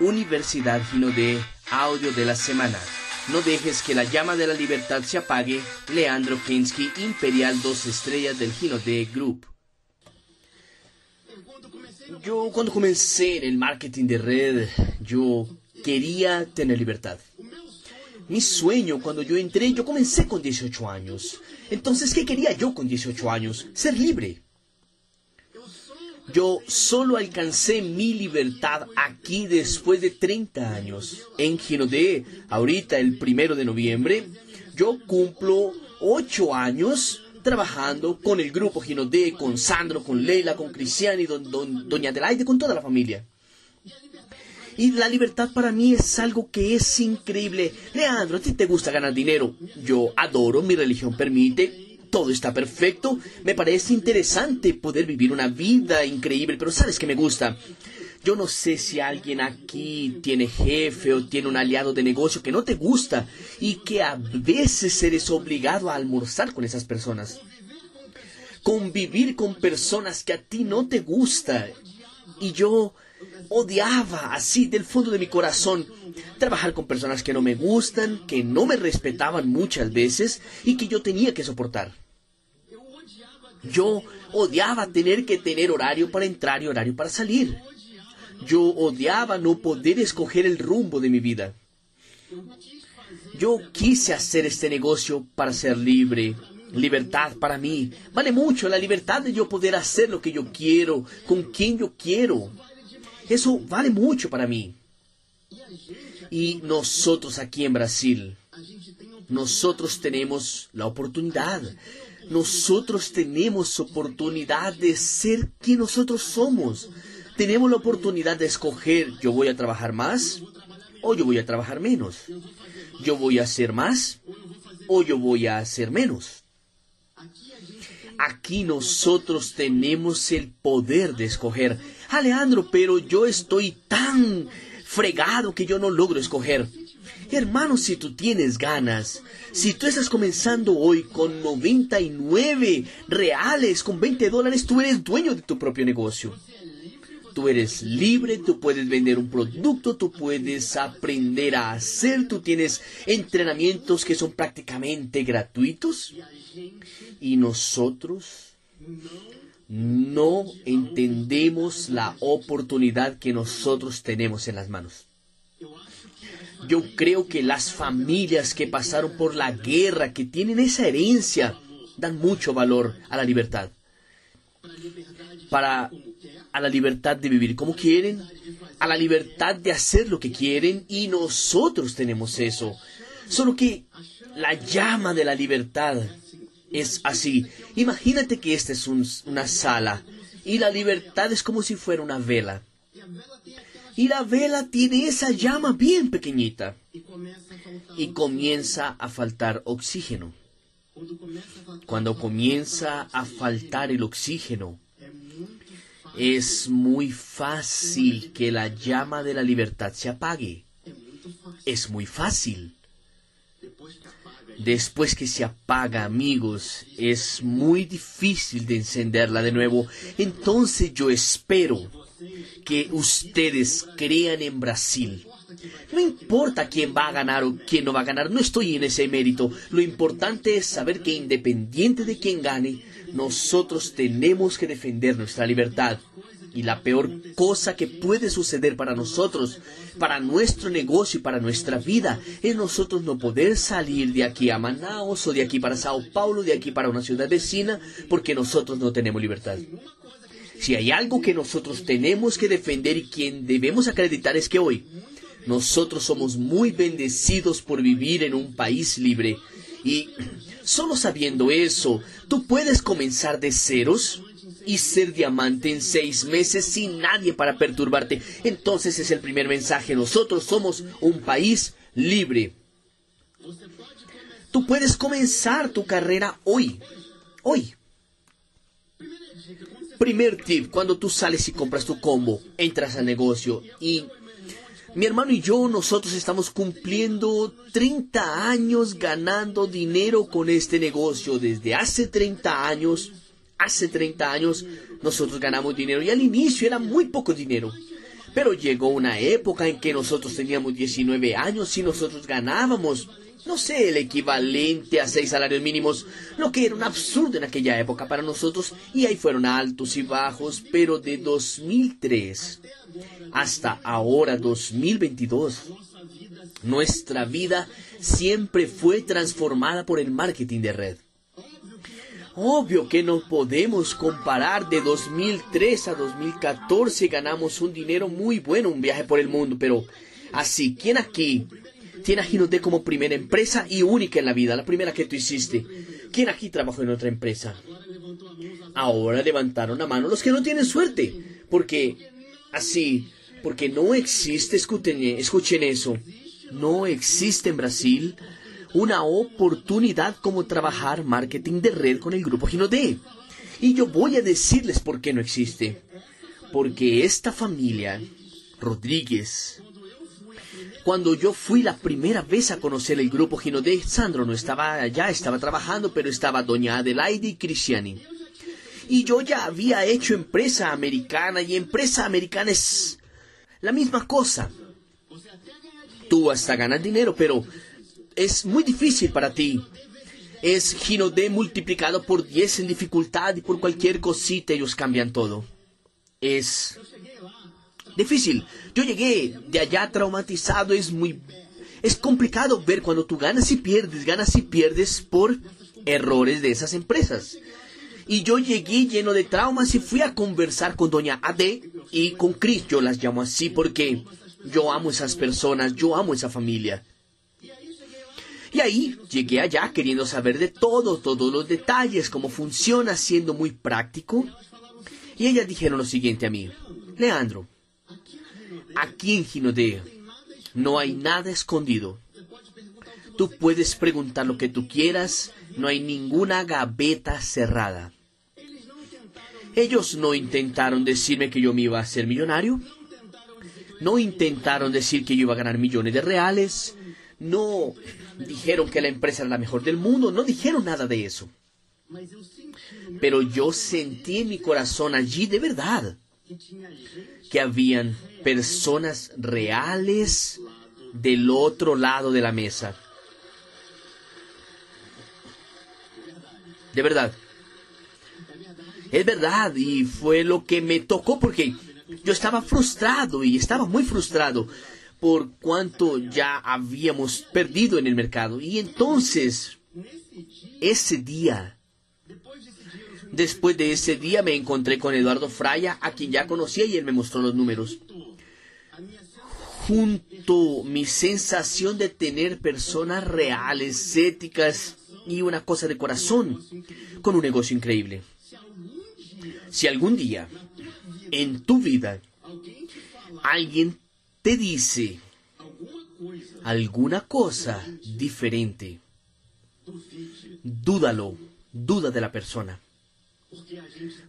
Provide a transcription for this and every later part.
Universidad Gino de Audio de la Semana. No dejes que la llama de la libertad se apague. Leandro Kensky, Imperial 2 Estrellas del Gino de Group. Yo cuando comencé en el marketing de red, yo quería tener libertad. Mi sueño cuando yo entré, yo comencé con 18 años. Entonces, ¿qué quería yo con 18 años? Ser libre. Yo solo alcancé mi libertad aquí después de 30 años. En Ginodé, ahorita el primero de noviembre, yo cumplo 8 años trabajando con el grupo Ginodé, con Sandro, con Leila, con Cristian y don, Doña Adelaide, con toda la familia. Y la libertad para mí es algo que es increíble. Leandro, a ti te gusta ganar dinero. Yo adoro, mi religión permite, todo está perfecto. Me parece interesante poder vivir una vida increíble, pero ¿sabes qué me gusta? Yo no sé si alguien aquí tiene jefe o tiene un aliado de negocio que no te gusta y que a veces eres obligado a almorzar con esas personas. Convivir con personas que a ti no te gusta. Y yo odiaba así del fondo de mi corazón trabajar con personas que no me gustan, que no me respetaban muchas veces y que yo tenía que soportar. Yo odiaba tener que tener horario para entrar y horario para salir. Yo odiaba no poder escoger el rumbo de mi vida. Yo quise hacer este negocio para ser libre. Libertad para mí. Vale mucho la libertad de yo poder hacer lo que yo quiero, con quien yo quiero. Eso vale mucho para mí. Y nosotros aquí en Brasil, nosotros tenemos la oportunidad. Nosotros tenemos oportunidad de ser quien nosotros somos. Tenemos la oportunidad de escoger, yo voy a trabajar más o yo voy a trabajar menos. Yo voy a hacer más o yo voy a hacer menos. Aquí nosotros tenemos el poder de escoger. Alejandro, pero yo estoy tan fregado que yo no logro escoger. Hermano, si tú tienes ganas, si tú estás comenzando hoy con 99 reales, con 20 dólares, tú eres dueño de tu propio negocio. Tú eres libre, tú puedes vender un producto, tú puedes aprender a hacer, tú tienes entrenamientos que son prácticamente gratuitos. Y nosotros no entendemos la oportunidad que nosotros tenemos en las manos. Yo creo que las familias que pasaron por la guerra, que tienen esa herencia, dan mucho valor a la libertad. Para a la libertad de vivir como quieren, a la libertad de hacer lo que quieren y nosotros tenemos eso. Solo que la llama de la libertad es así. Imagínate que esta es una sala y la libertad es como si fuera una vela. Y la vela tiene esa llama bien pequeñita y comienza a faltar oxígeno. Cuando comienza a faltar el oxígeno, es muy fácil que la llama de la libertad se apague. Es muy fácil. Después que se apaga, amigos, es muy difícil de encenderla de nuevo. Entonces yo espero que ustedes crean en Brasil. No importa quién va a ganar o quién no va a ganar, no estoy en ese mérito. Lo importante es saber que independiente de quién gane, nosotros tenemos que defender nuestra libertad. Y la peor cosa que puede suceder para nosotros, para nuestro negocio y para nuestra vida, es nosotros no poder salir de aquí a Manaus o de aquí para Sao Paulo, de aquí para una ciudad vecina, porque nosotros no tenemos libertad. Si hay algo que nosotros tenemos que defender y quien debemos acreditar es que hoy nosotros somos muy bendecidos por vivir en un país libre. Y solo sabiendo eso, tú puedes comenzar de ceros y ser diamante en seis meses sin nadie para perturbarte. Entonces es el primer mensaje. Nosotros somos un país libre. Tú puedes comenzar tu carrera hoy. Hoy. Primer tip, cuando tú sales y compras tu combo, entras al negocio y mi hermano y yo, nosotros estamos cumpliendo 30 años ganando dinero con este negocio. Desde hace 30 años hace 30 años nosotros ganamos dinero y al inicio era muy poco dinero. Pero llegó una época en que nosotros teníamos 19 años y nosotros ganábamos, no sé, el equivalente a seis salarios mínimos, lo que era un absurdo en aquella época para nosotros, y ahí fueron altos y bajos, pero de 2003 hasta ahora 2022, nuestra vida siempre fue transformada por el marketing de red. Obvio que no podemos comparar de 2003 a 2014 ganamos un dinero muy bueno, un viaje por el mundo, pero así, ¿quién aquí tiene a como primera empresa y única en la vida, la primera que tú hiciste? ¿Quién aquí trabajó en otra empresa? Ahora levantaron la mano los que no tienen suerte, porque así, porque no existe, escuchen eso, no existe en Brasil una oportunidad como trabajar marketing de red con el grupo Ginodé. Y yo voy a decirles por qué no existe. Porque esta familia, Rodríguez, cuando yo fui la primera vez a conocer el grupo Ginodé, Sandro no estaba allá, estaba trabajando, pero estaba doña Adelaide y Cristiani. Y yo ya había hecho empresa americana y empresa americana es la misma cosa. Tú hasta ganas dinero, pero es muy difícil para ti. Es Gino D multiplicado por 10 en dificultad y por cualquier cosita ellos cambian todo. Es difícil. Yo llegué de allá traumatizado, es muy... Es complicado ver cuando tú ganas y pierdes, ganas y pierdes por errores de esas empresas. Y yo llegué lleno de traumas y fui a conversar con doña AD y con Chris. Yo las llamo así porque yo amo esas personas, yo amo esa familia. Y ahí llegué allá queriendo saber de todo, todos los detalles, cómo funciona, siendo muy práctico. Y ellas dijeron lo siguiente a mí, Leandro, aquí en Ginodeo no hay nada escondido. Tú puedes preguntar lo que tú quieras, no hay ninguna gaveta cerrada. Ellos no intentaron decirme que yo me iba a ser millonario, no intentaron decir que yo iba a ganar millones de reales, no dijeron que la empresa era la mejor del mundo, no dijeron nada de eso. Pero yo sentí en mi corazón allí de verdad que habían personas reales del otro lado de la mesa. De verdad. Es verdad y fue lo que me tocó porque yo estaba frustrado y estaba muy frustrado por cuanto ya habíamos perdido en el mercado. Y entonces, ese día, después de ese día me encontré con Eduardo Fraya, a quien ya conocía y él me mostró los números. Junto mi sensación de tener personas reales, éticas y una cosa de corazón, con un negocio increíble. Si algún día en tu vida alguien te dice alguna cosa diferente, dúdalo, duda de la persona.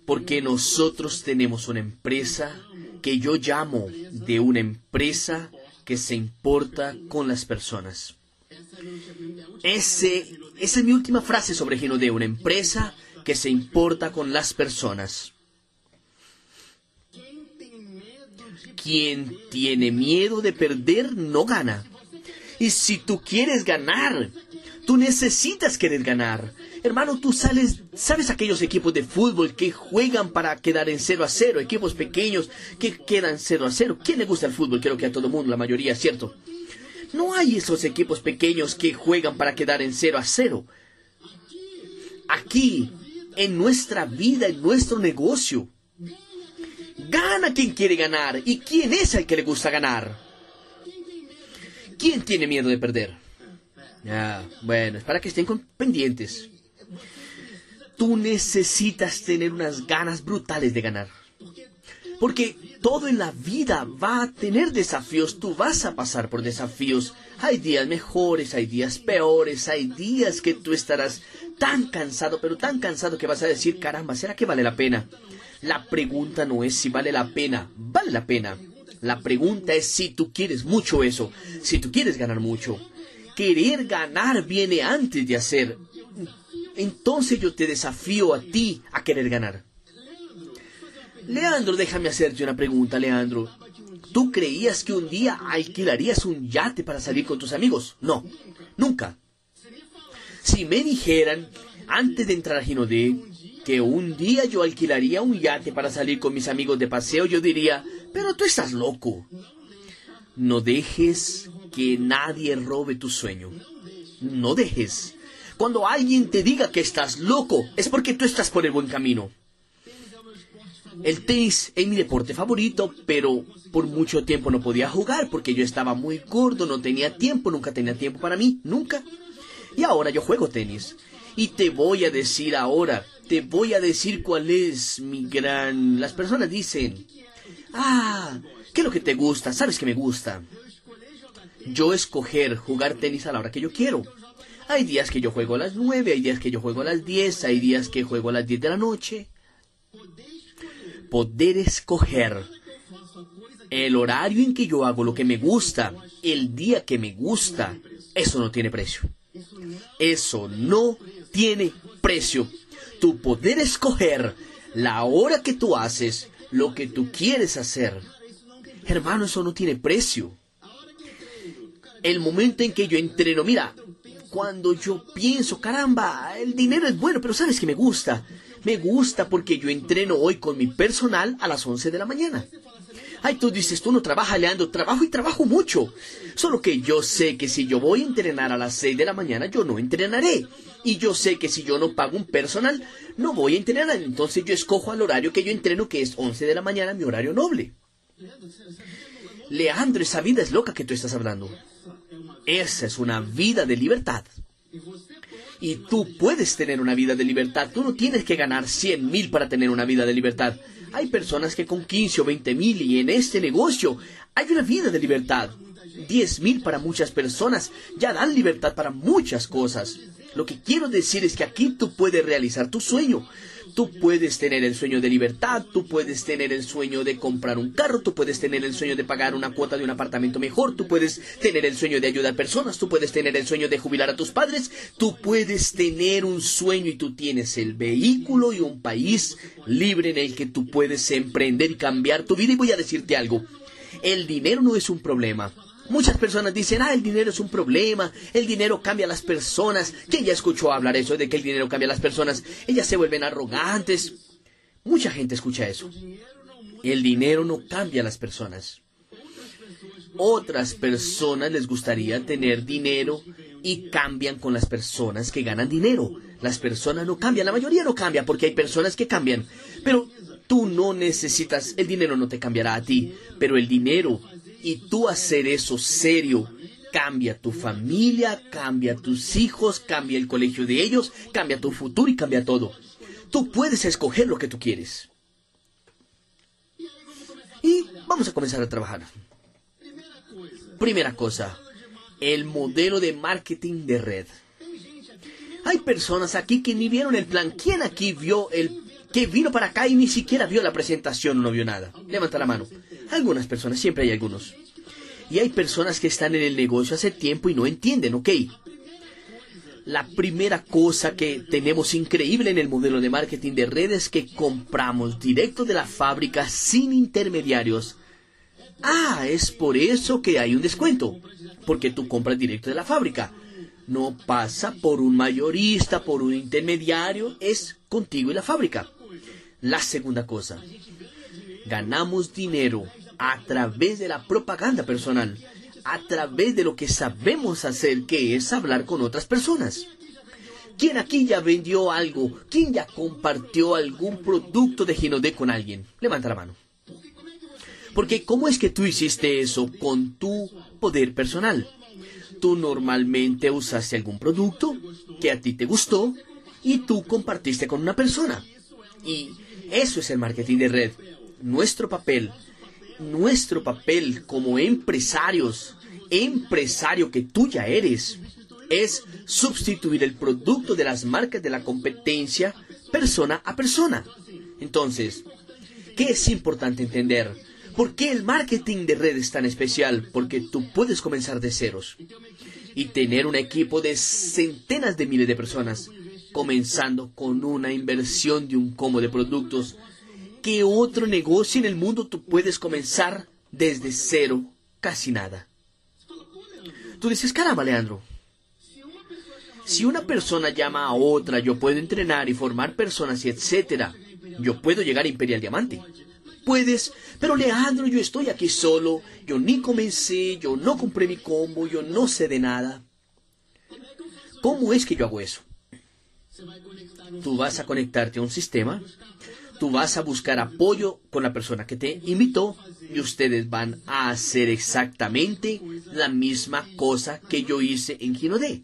Porque nosotros tenemos una empresa que yo llamo de una empresa que se importa con las personas. Ese, esa es mi última frase sobre Gino de una empresa que se importa con las personas. Quien tiene miedo de perder no gana. Y si tú quieres ganar, tú necesitas querer ganar. Hermano, tú sales, ¿sabes aquellos equipos de fútbol que juegan para quedar en 0 a 0? Equipos pequeños que quedan 0 a 0. ¿Quién le gusta el fútbol? Creo que a todo mundo, la mayoría, ¿cierto? No hay esos equipos pequeños que juegan para quedar en 0 a 0. Aquí, en nuestra vida, en nuestro negocio, Gana quien quiere ganar. ¿Y quién es el que le gusta ganar? ¿Quién tiene miedo de perder? Ya, bueno, es para que estén pendientes. Tú necesitas tener unas ganas brutales de ganar. Porque todo en la vida va a tener desafíos, tú vas a pasar por desafíos. Hay días mejores, hay días peores, hay días que tú estarás tan cansado, pero tan cansado que vas a decir, caramba, ¿será que vale la pena? La pregunta no es si vale la pena, vale la pena. La pregunta es si tú quieres mucho eso, si tú quieres ganar mucho. Querer ganar viene antes de hacer. Entonces yo te desafío a ti a querer ganar. Leandro, déjame hacerte una pregunta, Leandro. ¿Tú creías que un día alquilarías un yate para salir con tus amigos? No, nunca. Si me dijeran, antes de entrar a Ginodé, que un día yo alquilaría un yate para salir con mis amigos de paseo, yo diría, pero tú estás loco. No dejes que nadie robe tu sueño. No dejes. Cuando alguien te diga que estás loco, es porque tú estás por el buen camino. El tenis es mi deporte favorito, pero por mucho tiempo no podía jugar porque yo estaba muy gordo, no tenía tiempo, nunca tenía tiempo para mí, nunca. Y ahora yo juego tenis. Y te voy a decir ahora, te voy a decir cuál es mi gran... Las personas dicen, ah, ¿qué es lo que te gusta? ¿Sabes que me gusta? Yo escoger jugar tenis a la hora que yo quiero. Hay días que yo juego a las 9, hay días que yo juego a las 10, hay días que juego a las 10 de la noche poder escoger el horario en que yo hago lo que me gusta, el día que me gusta, eso no tiene precio. Eso no tiene precio. Tu poder escoger la hora que tú haces lo que tú quieres hacer. Hermano, eso no tiene precio. El momento en que yo entreno, mira, cuando yo pienso, caramba, el dinero es bueno, pero sabes que me gusta. Me gusta porque yo entreno hoy con mi personal a las 11 de la mañana. Ay, tú dices, tú no trabajas, Leandro, trabajo y trabajo mucho. Solo que yo sé que si yo voy a entrenar a las 6 de la mañana, yo no entrenaré. Y yo sé que si yo no pago un personal, no voy a entrenar. Entonces yo escojo al horario que yo entreno, que es 11 de la mañana, mi horario noble. Leandro, esa vida es loca que tú estás hablando. Esa es una vida de libertad. Y tú puedes tener una vida de libertad. Tú no tienes que ganar 100 mil para tener una vida de libertad. Hay personas que con 15 o 20 mil y en este negocio hay una vida de libertad. 10 mil para muchas personas ya dan libertad para muchas cosas. Lo que quiero decir es que aquí tú puedes realizar tu sueño. Tú puedes tener el sueño de libertad, tú puedes tener el sueño de comprar un carro, tú puedes tener el sueño de pagar una cuota de un apartamento mejor, tú puedes tener el sueño de ayudar personas, tú puedes tener el sueño de jubilar a tus padres, tú puedes tener un sueño y tú tienes el vehículo y un país libre en el que tú puedes emprender y cambiar tu vida. Y voy a decirte algo, el dinero no es un problema. Muchas personas dicen, ah, el dinero es un problema, el dinero cambia a las personas. ¿Quién ya escuchó hablar eso de que el dinero cambia a las personas? Ellas se vuelven arrogantes. Mucha gente escucha eso. El dinero no cambia a las personas. Otras personas les gustaría tener dinero y cambian con las personas que ganan dinero. Las personas no cambian, la mayoría no cambia porque hay personas que cambian. Pero tú no necesitas, el dinero no te cambiará a ti, pero el dinero y tú hacer eso serio cambia tu familia, cambia tus hijos, cambia el colegio de ellos, cambia tu futuro y cambia todo. Tú puedes escoger lo que tú quieres. Y vamos a comenzar a trabajar. Primera cosa, el modelo de marketing de red. Hay personas aquí que ni vieron el plan. ¿Quién aquí vio el que vino para acá y ni siquiera vio la presentación, no vio nada. Levanta la mano. Algunas personas, siempre hay algunos. Y hay personas que están en el negocio hace tiempo y no entienden, ¿ok? La primera cosa que tenemos increíble en el modelo de marketing de redes es que compramos directo de la fábrica sin intermediarios. Ah, es por eso que hay un descuento, porque tú compras directo de la fábrica. No pasa por un mayorista, por un intermediario, es contigo y la fábrica. La segunda cosa, ganamos dinero a través de la propaganda personal, a través de lo que sabemos hacer, que es hablar con otras personas. ¿Quién aquí ya vendió algo? ¿Quién ya compartió algún producto de Ginodé con alguien? Levanta la mano. Porque ¿cómo es que tú hiciste eso con tu poder personal? Tú normalmente usaste algún producto que a ti te gustó y tú compartiste con una persona. Y eso es el marketing de red. Nuestro papel, nuestro papel como empresarios, empresario que tú ya eres, es sustituir el producto de las marcas de la competencia persona a persona. Entonces, ¿qué es importante entender? ¿Por qué el marketing de red es tan especial? Porque tú puedes comenzar de ceros y tener un equipo de centenas de miles de personas comenzando con una inversión de un combo de productos. ¿Qué otro negocio en el mundo tú puedes comenzar desde cero, casi nada. Tú dices, caramba, Leandro, si una persona llama a otra, yo puedo entrenar y formar personas y etcétera. Yo puedo llegar a Imperial Diamante. Puedes, pero Leandro, yo estoy aquí solo, yo ni comencé, yo no compré mi combo, yo no sé de nada. ¿Cómo es que yo hago eso? Tú vas a conectarte a un sistema, tú vas a buscar apoyo con la persona que te invitó y ustedes van a hacer exactamente la misma cosa que yo hice en Ginodé.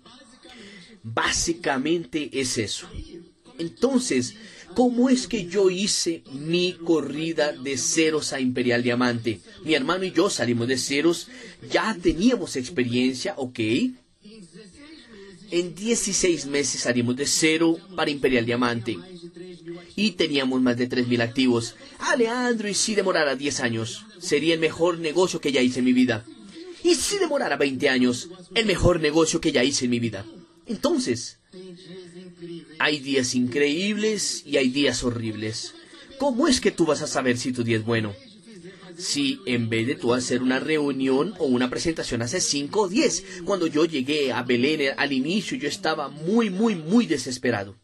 Básicamente es eso. Entonces, ¿cómo es que yo hice mi corrida de ceros a Imperial Diamante? Mi hermano y yo salimos de ceros, ya teníamos experiencia, ok, en 16 meses salimos de cero para Imperial Diamante. Y teníamos más de 3.000 activos. Leandro, y si demorara 10 años, sería el mejor negocio que ya hice en mi vida. Y si demorara 20 años, el mejor negocio que ya hice en mi vida. Entonces, hay días increíbles y hay días horribles. ¿Cómo es que tú vas a saber si tu día es bueno? Si en vez de tú hacer una reunión o una presentación hace 5 o 10, cuando yo llegué a Belén al inicio yo estaba muy, muy, muy desesperado.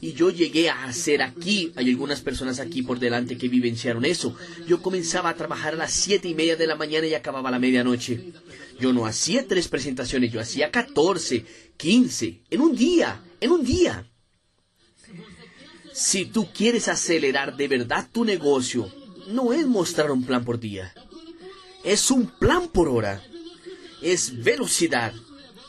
Y yo llegué a hacer aquí, hay algunas personas aquí por delante que vivenciaron eso. Yo comenzaba a trabajar a las siete y media de la mañana y acababa a la medianoche. Yo no hacía tres presentaciones, yo hacía 14, 15, en un día, en un día. Si tú quieres acelerar de verdad tu negocio, no es mostrar un plan por día, es un plan por hora, es velocidad.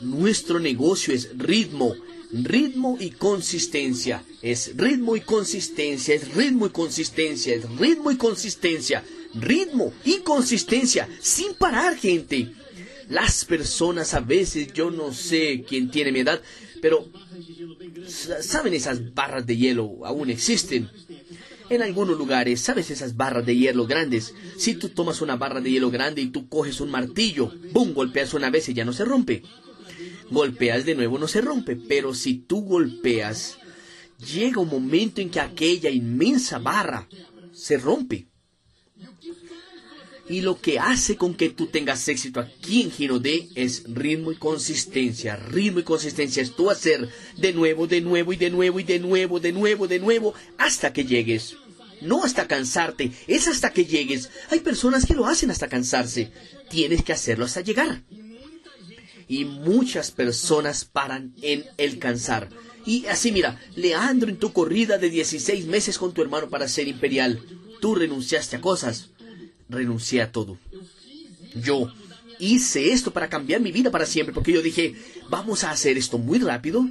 Nuestro negocio es ritmo, ritmo y consistencia, es ritmo y consistencia, es ritmo y consistencia, es ritmo y consistencia, ritmo y consistencia, sin parar gente. Las personas a veces, yo no sé quién tiene mi edad, pero ¿saben esas barras de hielo? Aún existen. En algunos lugares, ¿sabes esas barras de hielo grandes? Si tú tomas una barra de hielo grande y tú coges un martillo, ¡bum! golpeas una vez y ya no se rompe. Golpeas de nuevo, no se rompe. Pero si tú golpeas, llega un momento en que aquella inmensa barra se rompe. Y lo que hace con que tú tengas éxito aquí en Giro es ritmo y consistencia. Ritmo y consistencia es tú hacer de nuevo, de nuevo y de nuevo y de nuevo, de nuevo, de nuevo, hasta que llegues. No hasta cansarte, es hasta que llegues. Hay personas que lo hacen hasta cansarse. Tienes que hacerlo hasta llegar. Y muchas personas paran en el cansar. Y así mira, Leandro en tu corrida de 16 meses con tu hermano para ser imperial, tú renunciaste a cosas renuncié a todo. Yo hice esto para cambiar mi vida para siempre, porque yo dije, vamos a hacer esto muy rápido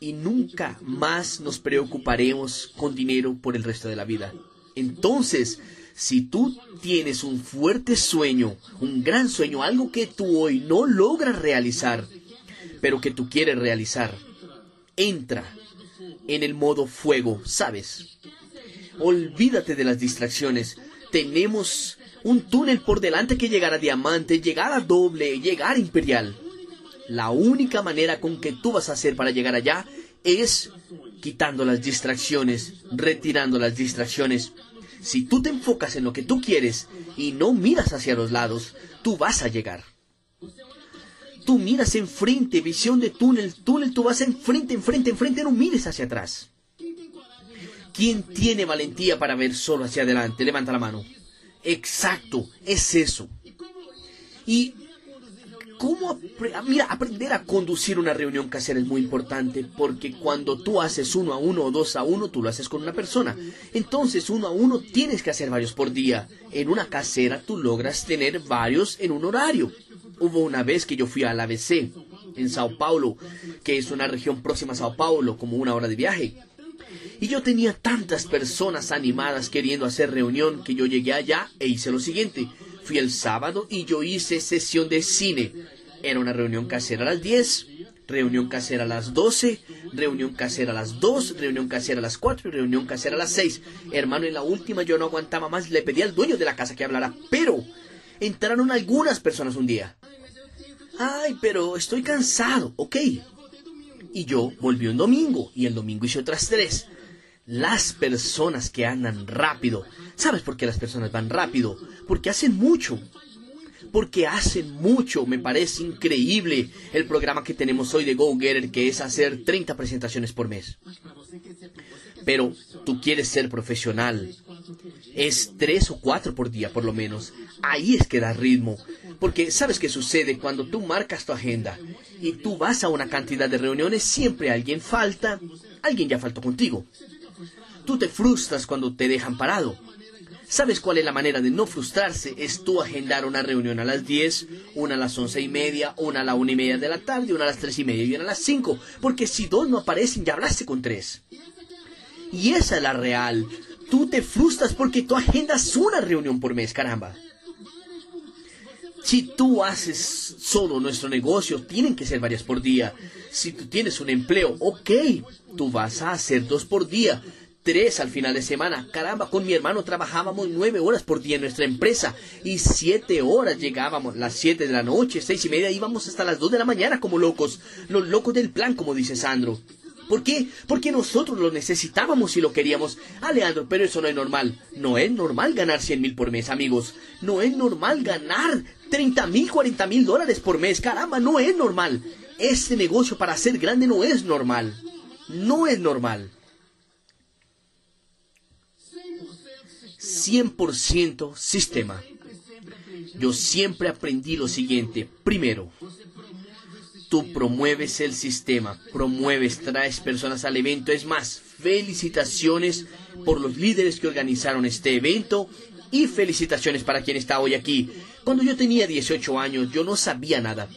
y nunca más nos preocuparemos con dinero por el resto de la vida. Entonces, si tú tienes un fuerte sueño, un gran sueño, algo que tú hoy no logras realizar, pero que tú quieres realizar, entra en el modo fuego, ¿sabes? Olvídate de las distracciones tenemos un túnel por delante que llegar a diamante, llegar a doble, llegar a imperial. La única manera con que tú vas a hacer para llegar allá es quitando las distracciones, retirando las distracciones. Si tú te enfocas en lo que tú quieres y no miras hacia los lados, tú vas a llegar. Tú miras enfrente, visión de túnel, túnel, tú vas enfrente, enfrente, enfrente, no mires hacia atrás. ¿Quién tiene valentía para ver solo hacia adelante? Levanta la mano. Exacto, es eso. Y cómo mira, aprender a conducir una reunión casera es muy importante porque cuando tú haces uno a uno o dos a uno, tú lo haces con una persona. Entonces, uno a uno tienes que hacer varios por día. En una casera tú logras tener varios en un horario. Hubo una vez que yo fui al ABC en Sao Paulo, que es una región próxima a Sao Paulo, como una hora de viaje. Y yo tenía tantas personas animadas queriendo hacer reunión que yo llegué allá e hice lo siguiente. Fui el sábado y yo hice sesión de cine. Era una reunión casera a las 10, reunión casera a las 12, reunión casera a las 2, reunión casera a las 4 y reunión casera a las 6. Hermano, en la última yo no aguantaba más, le pedí al dueño de la casa que hablara, pero entraron algunas personas un día. Ay, pero estoy cansado, ok. Y yo volví un domingo y el domingo hice otras tres. las personas que andan rápido. ¿Sabes por qué las personas van rápido? Porque hacen mucho. Porque hacen mucho. Me parece increíble el programa que tenemos hoy de Go Getter, que es hacer 30 presentaciones por mes. Pero tú quieres ser profesional. Es tres o cuatro por día, por lo menos. Ahí es que da ritmo. Porque sabes qué sucede cuando tú marcas tu agenda y tú vas a una cantidad de reuniones, siempre alguien falta, alguien ya faltó contigo. Tú te frustras cuando te dejan parado. ¿Sabes cuál es la manera de no frustrarse? Es tú agendar una reunión a las 10, una a las once y media, una a la una y media de la tarde, una a las tres y media y una a las 5. Porque si dos no aparecen, ya hablaste con tres. Y esa es la real. Tú te frustras porque tú agendas una reunión por mes, caramba. Si tú haces solo nuestro negocio, tienen que ser varias por día. Si tú tienes un empleo, ok, tú vas a hacer dos por día tres al final de semana. Caramba, con mi hermano trabajábamos nueve horas por día en nuestra empresa y siete horas llegábamos, las siete de la noche, seis y media, íbamos hasta las dos de la mañana como locos, los locos del plan, como dice Sandro. ¿Por qué? Porque nosotros lo necesitábamos y lo queríamos. Ah, Leandro, pero eso no es normal. No es normal ganar cien mil por mes, amigos. No es normal ganar treinta mil, cuarenta mil dólares por mes. Caramba, no es normal. Este negocio para ser grande no es normal. No es normal. 100% sistema. Yo siempre aprendí lo siguiente. Primero, tú promueves el sistema, promueves, traes personas al evento. Es más, felicitaciones por los líderes que organizaron este evento y felicitaciones para quien está hoy aquí. Cuando yo tenía 18 años, yo no sabía nada.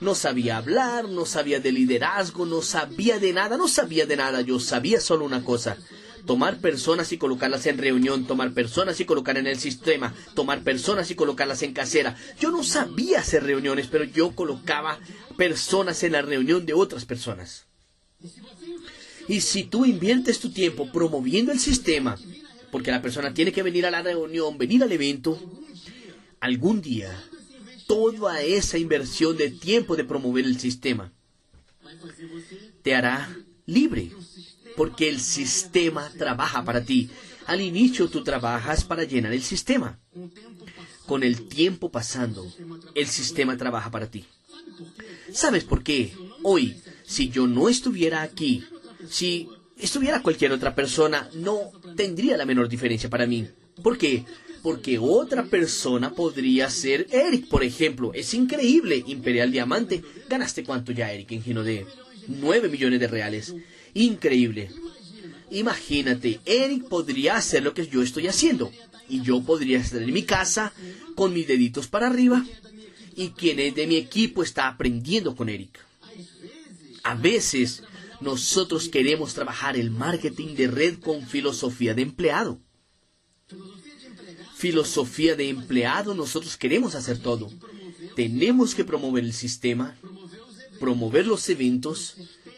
No sabía hablar, no sabía de liderazgo, no sabía de nada, no sabía de nada. Yo sabía solo una cosa tomar personas y colocarlas en reunión, tomar personas y colocar en el sistema, tomar personas y colocarlas en casera. Yo no sabía hacer reuniones, pero yo colocaba personas en la reunión de otras personas. Y si tú inviertes tu tiempo promoviendo el sistema, porque la persona tiene que venir a la reunión, venir al evento, algún día toda esa inversión de tiempo de promover el sistema te hará libre porque el sistema trabaja para ti. Al inicio tú trabajas para llenar el sistema. Con el tiempo pasando, el sistema trabaja para ti. ¿Sabes por qué? Hoy, si yo no estuviera aquí, si estuviera cualquier otra persona, no tendría la menor diferencia para mí. ¿Por qué? Porque otra persona podría ser Eric, por ejemplo. Es increíble. Imperial Diamante. ¿Ganaste cuánto ya, Eric, en Gino de 9 millones de reales? Increíble. Imagínate, Eric podría hacer lo que yo estoy haciendo. Y yo podría estar en mi casa con mis deditos para arriba. Y quien es de mi equipo está aprendiendo con Eric. A veces nosotros queremos trabajar el marketing de red con filosofía de empleado. Filosofía de empleado, nosotros queremos hacer todo. Tenemos que promover el sistema, promover los eventos,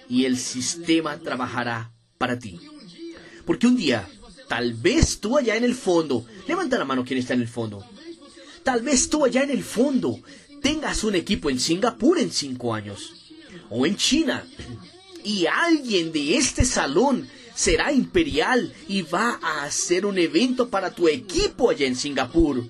y el sistema trabajará para ti. Porque un día, tal vez tú allá en el fondo, levanta la mano quien está en el fondo, tal vez tú allá en el fondo tengas un equipo en Singapur en cinco años, o en China, y alguien de este salón será imperial y va a hacer un evento para tu equipo allá en Singapur,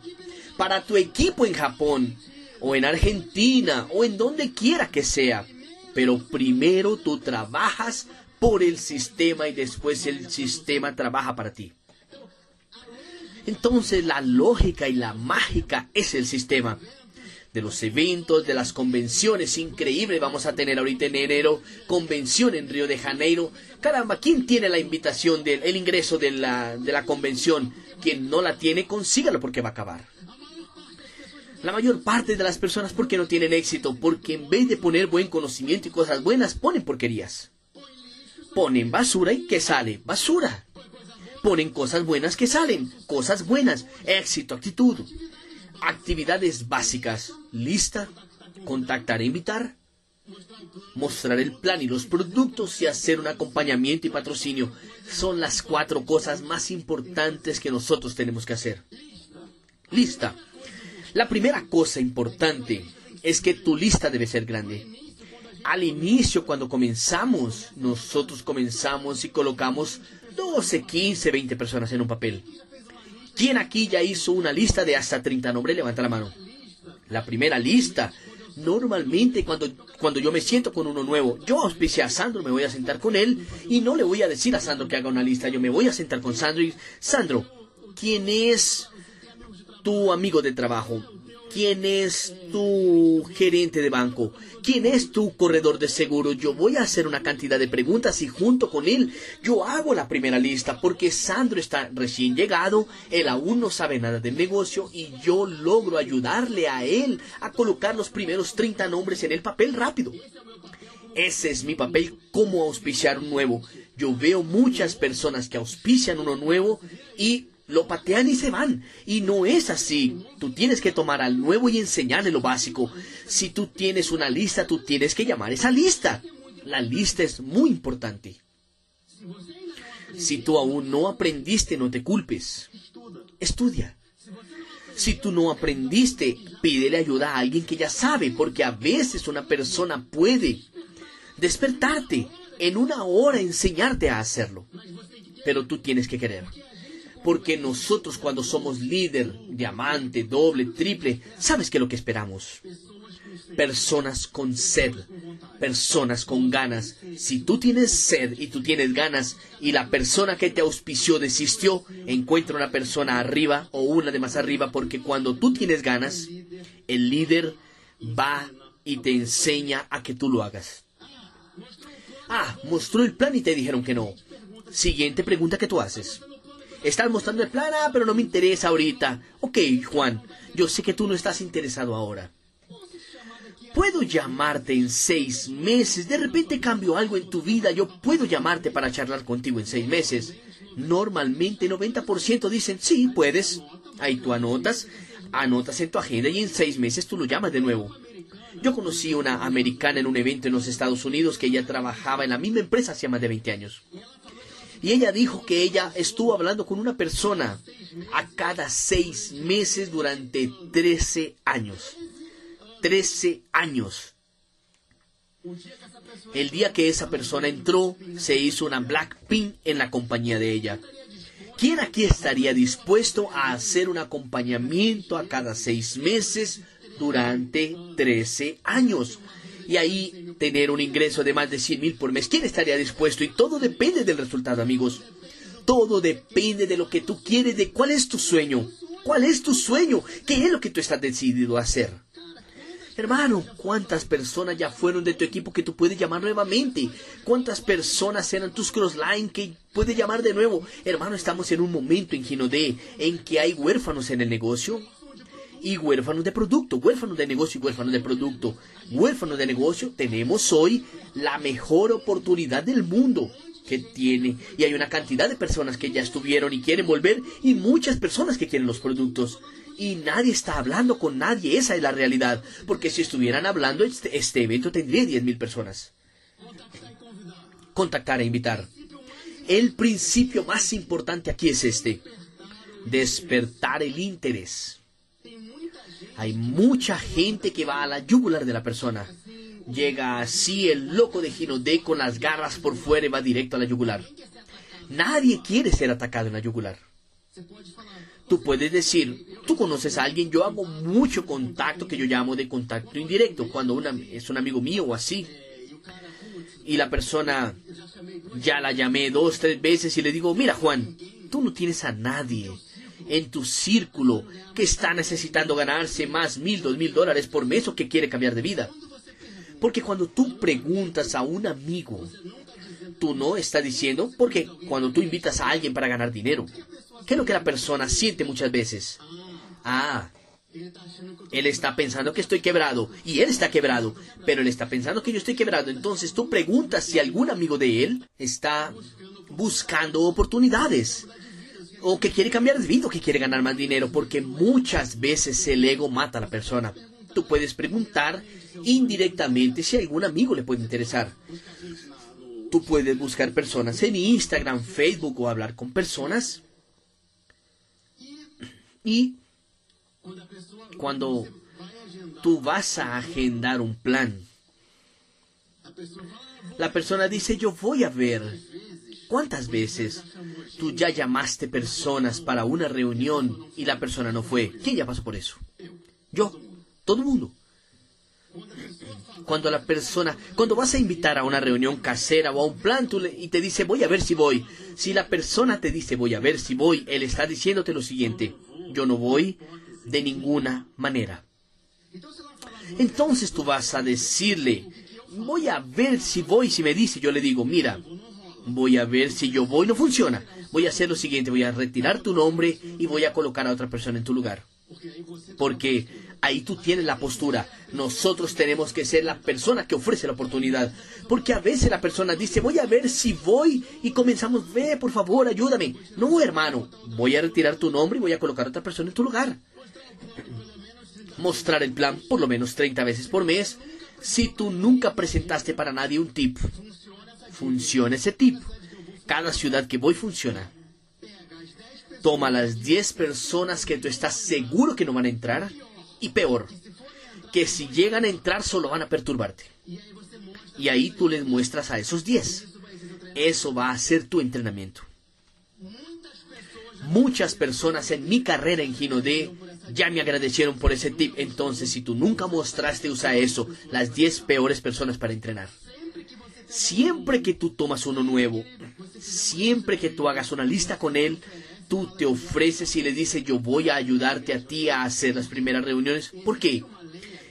para tu equipo en Japón, o en Argentina, o en donde quiera que sea pero primero tú trabajas por el sistema y después el sistema trabaja para ti. Entonces la lógica y la mágica es el sistema. De los eventos, de las convenciones, increíble, vamos a tener ahorita en enero convención en Río de Janeiro. Caramba, ¿quién tiene la invitación del el ingreso de la, de la convención? Quien no la tiene, consígalo porque va a acabar. La mayor parte de las personas, ¿por qué no tienen éxito? Porque en vez de poner buen conocimiento y cosas buenas, ponen porquerías. Ponen basura y ¿qué sale? Basura. Ponen cosas buenas que salen. Cosas buenas. Éxito, actitud. Actividades básicas. Lista. Contactar e invitar. Mostrar el plan y los productos y hacer un acompañamiento y patrocinio. Son las cuatro cosas más importantes que nosotros tenemos que hacer. Lista la primera cosa importante es que tu lista debe ser grande. Al inicio, cuando comenzamos, nosotros comenzamos y colocamos 12, 15, 20 personas en un papel. ¿Quién aquí ya hizo una lista de hasta 30 nombres? Levanta la mano. La primera lista. Normalmente cuando, cuando yo me siento con uno nuevo, yo auspicié a Sandro, me voy a sentar con él y no le voy a decir a Sandro que haga una lista, yo me voy a sentar con Sandro y, Sandro, ¿quién es tu amigo de trabajo? quién es tu gerente de banco, quién es tu corredor de seguro. Yo voy a hacer una cantidad de preguntas y junto con él yo hago la primera lista porque Sandro está recién llegado, él aún no sabe nada del negocio y yo logro ayudarle a él a colocar los primeros 30 nombres en el papel rápido. Ese es mi papel como auspiciar un nuevo. Yo veo muchas personas que auspician uno nuevo y lo patean y se van. Y no es así. Tú tienes que tomar al nuevo y enseñarle lo básico. Si tú tienes una lista, tú tienes que llamar esa lista. La lista es muy importante. Si tú aún no aprendiste, no te culpes. Estudia. Si tú no aprendiste, pídele ayuda a alguien que ya sabe, porque a veces una persona puede despertarte en una hora, enseñarte a hacerlo. Pero tú tienes que querer. Porque nosotros cuando somos líder, diamante, doble, triple, ¿sabes qué es lo que esperamos? Personas con sed, personas con ganas. Si tú tienes sed y tú tienes ganas y la persona que te auspició desistió, encuentra una persona arriba o una de más arriba porque cuando tú tienes ganas, el líder va y te enseña a que tú lo hagas. Ah, mostró el plan y te dijeron que no. Siguiente pregunta que tú haces. Estás mostrando el plan, ah, pero no me interesa ahorita. Ok, Juan, yo sé que tú no estás interesado ahora. Puedo llamarte en seis meses. De repente cambio algo en tu vida. Yo puedo llamarte para charlar contigo en seis meses. Normalmente 90% dicen, sí, puedes. Ahí tú anotas, anotas en tu agenda y en seis meses tú lo llamas de nuevo. Yo conocí una americana en un evento en los Estados Unidos que ella trabajaba en la misma empresa hace más de 20 años. Y ella dijo que ella estuvo hablando con una persona a cada seis meses durante 13 años. 13 años. El día que esa persona entró, se hizo una black pin en la compañía de ella. ¿Quién aquí estaría dispuesto a hacer un acompañamiento a cada seis meses durante 13 años? Y ahí tener un ingreso de más de 100 mil por mes. ¿Quién estaría dispuesto? Y todo depende del resultado, amigos. Todo depende de lo que tú quieres, de cuál es tu sueño. ¿Cuál es tu sueño? ¿Qué es lo que tú estás decidido a hacer? Hermano, ¿cuántas personas ya fueron de tu equipo que tú puedes llamar nuevamente? ¿Cuántas personas eran tus crossline que puedes llamar de nuevo? Hermano, estamos en un momento en Ginodé en que hay huérfanos en el negocio y huérfanos de producto, huérfanos de negocio y huérfanos de producto. Huérfanos de negocio, tenemos hoy la mejor oportunidad del mundo que tiene y hay una cantidad de personas que ya estuvieron y quieren volver y muchas personas que quieren los productos y nadie está hablando con nadie, esa es la realidad, porque si estuvieran hablando este, este evento tendría 10.000 personas. Contactar e invitar. El principio más importante aquí es este, despertar el interés. Hay mucha gente que va a la yugular de la persona. Llega así el loco de Ginodé con las garras por fuera y va directo a la yugular. Nadie quiere ser atacado en la yugular. Tú puedes decir, tú conoces a alguien, yo hago mucho contacto que yo llamo de contacto indirecto, cuando es un amigo mío o así. Y la persona ya la llamé dos, tres veces y le digo, mira Juan, tú no tienes a nadie en tu círculo que está necesitando ganarse más mil, dos mil dólares por mes o que quiere cambiar de vida. Porque cuando tú preguntas a un amigo, tú no estás diciendo, porque cuando tú invitas a alguien para ganar dinero, ¿qué es lo que la persona siente muchas veces? Ah, él está pensando que estoy quebrado y él está quebrado, pero él está pensando que yo estoy quebrado. Entonces tú preguntas si algún amigo de él está buscando oportunidades o que quiere cambiar de vida, o que quiere ganar más dinero, porque muchas veces el ego mata a la persona. Tú puedes preguntar indirectamente si algún amigo le puede interesar. Tú puedes buscar personas en Instagram, Facebook o hablar con personas. Y cuando tú vas a agendar un plan, la persona dice, yo voy a ver ¿Cuántas veces tú ya llamaste personas para una reunión y la persona no fue? ¿Quién ya pasó por eso? Yo, todo el mundo. Cuando la persona, cuando vas a invitar a una reunión casera o a un plan y te dice voy a ver si voy, si la persona te dice voy a ver si voy, él está diciéndote lo siguiente, yo no voy de ninguna manera. Entonces tú vas a decirle, voy a ver si voy, si me dice, yo le digo, mira, voy a ver si yo voy, no funciona. Voy a hacer lo siguiente, voy a retirar tu nombre y voy a colocar a otra persona en tu lugar. Porque ahí tú tienes la postura. Nosotros tenemos que ser la persona que ofrece la oportunidad. Porque a veces la persona dice, voy a ver si voy y comenzamos, ve, por favor, ayúdame. No, hermano, voy a retirar tu nombre y voy a colocar a otra persona en tu lugar. Mostrar el plan por lo menos 30 veces por mes. Si tú nunca presentaste para nadie un tip, funciona ese tip. Cada ciudad que voy funciona. Toma las 10 personas que tú estás seguro que no van a entrar. Y peor, que si llegan a entrar solo van a perturbarte. Y ahí tú les muestras a esos 10. Eso va a ser tu entrenamiento. Muchas personas en mi carrera en Gino D ya me agradecieron por ese tip. Entonces, si tú nunca mostraste, usa eso. Las 10 peores personas para entrenar. Siempre que tú tomas uno nuevo, siempre que tú hagas una lista con él, tú te ofreces y le dices, yo voy a ayudarte a ti a hacer las primeras reuniones. ¿Por qué?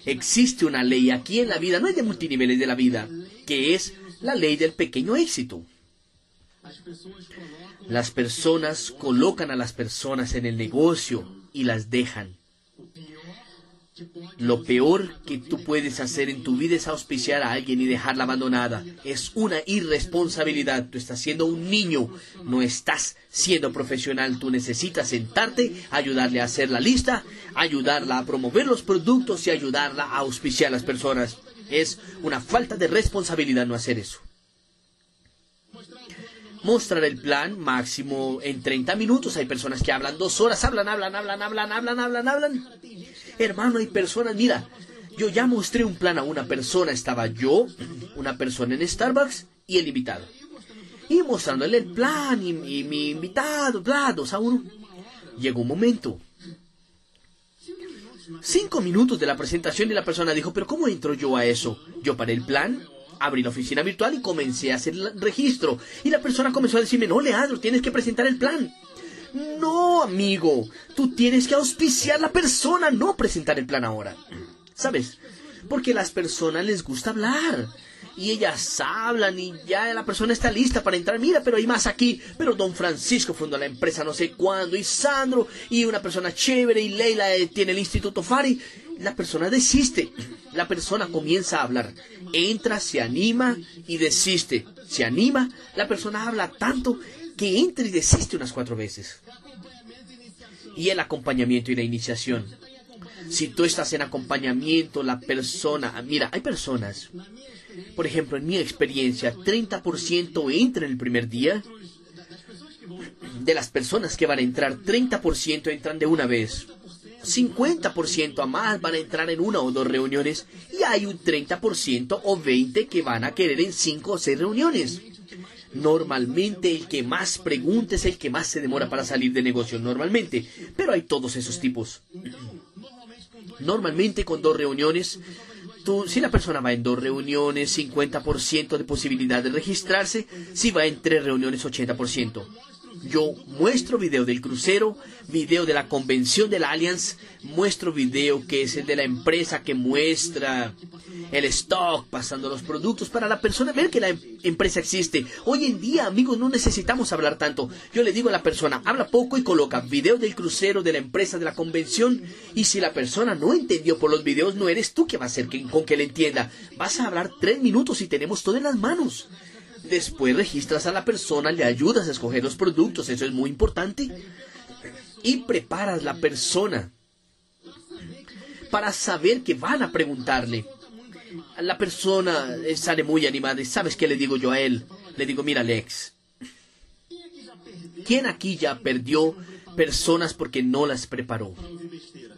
Existe una ley aquí en la vida, no es de multiniveles de la vida, que es la ley del pequeño éxito. Las personas colocan a las personas en el negocio y las dejan. Lo peor que tú puedes hacer en tu vida es auspiciar a alguien y dejarla abandonada. Es una irresponsabilidad. Tú estás siendo un niño, no estás siendo profesional. Tú necesitas sentarte, ayudarle a hacer la lista, ayudarla a promover los productos y ayudarla a auspiciar a las personas. Es una falta de responsabilidad no hacer eso. Mostrar el plan máximo en 30 minutos. Hay personas que hablan dos horas, hablan, hablan, hablan, hablan, hablan, hablan, hablan. Hermano, hay personas, mira, yo ya mostré un plan a una persona, estaba yo, una persona en Starbucks y el invitado. Y mostrándole el plan y, mi invitado, bla, dos a uno. Llegó un momento. Cinco minutos de la presentación y la persona dijo, pero ¿cómo entro yo a eso? Yo paré el plan, abrí la oficina virtual y comencé a hacer el registro. Y la persona comenzó a decirme, no, Leandro, tienes que presentar el plan. No, amigo, tú tienes que auspiciar la persona, no presentar el plan ahora. ¿Sabes? Porque a las personas les gusta hablar. Y ellas hablan y ya la persona está lista para entrar. Mira, pero hay más aquí. Pero don Francisco fundó la empresa no sé cuándo. Y Sandro y una persona chévere. Y Leila eh, tiene el Instituto Fari. La persona desiste. La persona comienza a hablar. Entra, se anima y desiste. Se anima. La persona habla tanto que entre y desiste unas cuatro veces. Y el acompañamiento y la iniciación. Si tú estás en acompañamiento, la persona, mira, hay personas, por ejemplo, en mi experiencia, 30% entra en el primer día. De las personas que van a entrar, 30% entran de una vez. 50% a más van a entrar en una o dos reuniones y hay un 30% o 20% que van a querer en cinco o seis reuniones. Normalmente el que más pregunta es el que más se demora para salir de negocio, normalmente. Pero hay todos esos tipos. Normalmente con dos reuniones, tú, si la persona va en dos reuniones, 50% de posibilidad de registrarse, si va en tres reuniones, 80%. Yo muestro video del crucero, video de la convención de la Allianz, muestro video que es el de la empresa que muestra el stock, pasando los productos para la persona ver que la em-, empresa existe. Hoy en día, amigos, no necesitamos hablar tanto. Yo le digo a la persona, habla poco y coloca video del crucero, de la empresa, de la convención. Y si la persona no entendió por los videos, no eres tú que va a hacer que, con que le entienda. Vas a hablar tres minutos y tenemos todo en las manos. Después registras a la persona, le ayudas a escoger los productos, eso es muy importante. Y preparas la persona para saber que van a preguntarle. La persona sale muy animada y ¿sabes qué le digo yo a él? Le digo, mira Alex, ¿quién aquí ya perdió personas porque no las preparó?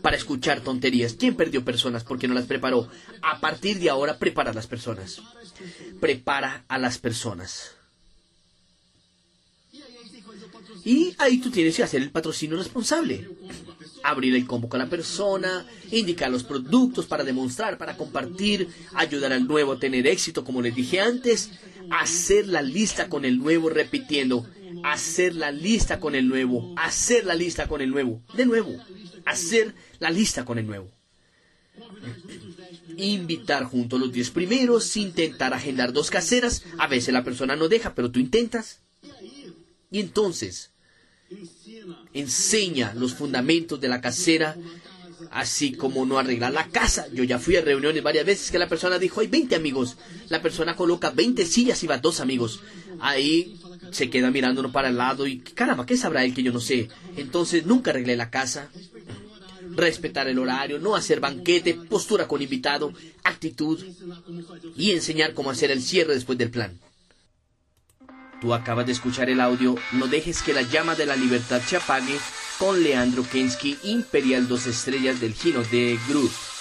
Para escuchar tonterías. ¿Quién perdió personas porque no las preparó? A partir de ahora, prepara a las personas. Prepara a las personas. Y ahí tú tienes que hacer el patrocinio responsable. Abrir el combo con la persona, indicar los productos para demostrar, para compartir, ayudar al nuevo a tener éxito, como les dije antes, hacer la lista con el nuevo, repitiendo, hacer la lista con el nuevo, hacer la lista con el nuevo, de nuevo, hacer la lista con el nuevo. Invitar junto a los 10 primeros, intentar agendar dos caseras, a veces la persona no deja, pero tú intentas. Y entonces, enseña los fundamentos de la casera, así como no arreglar la casa. Yo ya fui a reuniones varias veces que la persona dijo, hay 20 amigos. La persona coloca 20 sillas y va dos amigos. Ahí se queda mirándonos para el lado y caramba, ¿qué sabrá él que yo no sé? Entonces nunca arreglé la casa. Respetar el horario, no hacer banquete, postura con invitado, actitud y enseñar cómo hacer el cierre después del plan. Tú acabas de escuchar el audio No dejes que la llama de la libertad se apague con Leandro Kensky, Imperial Dos Estrellas del Gino de Groove.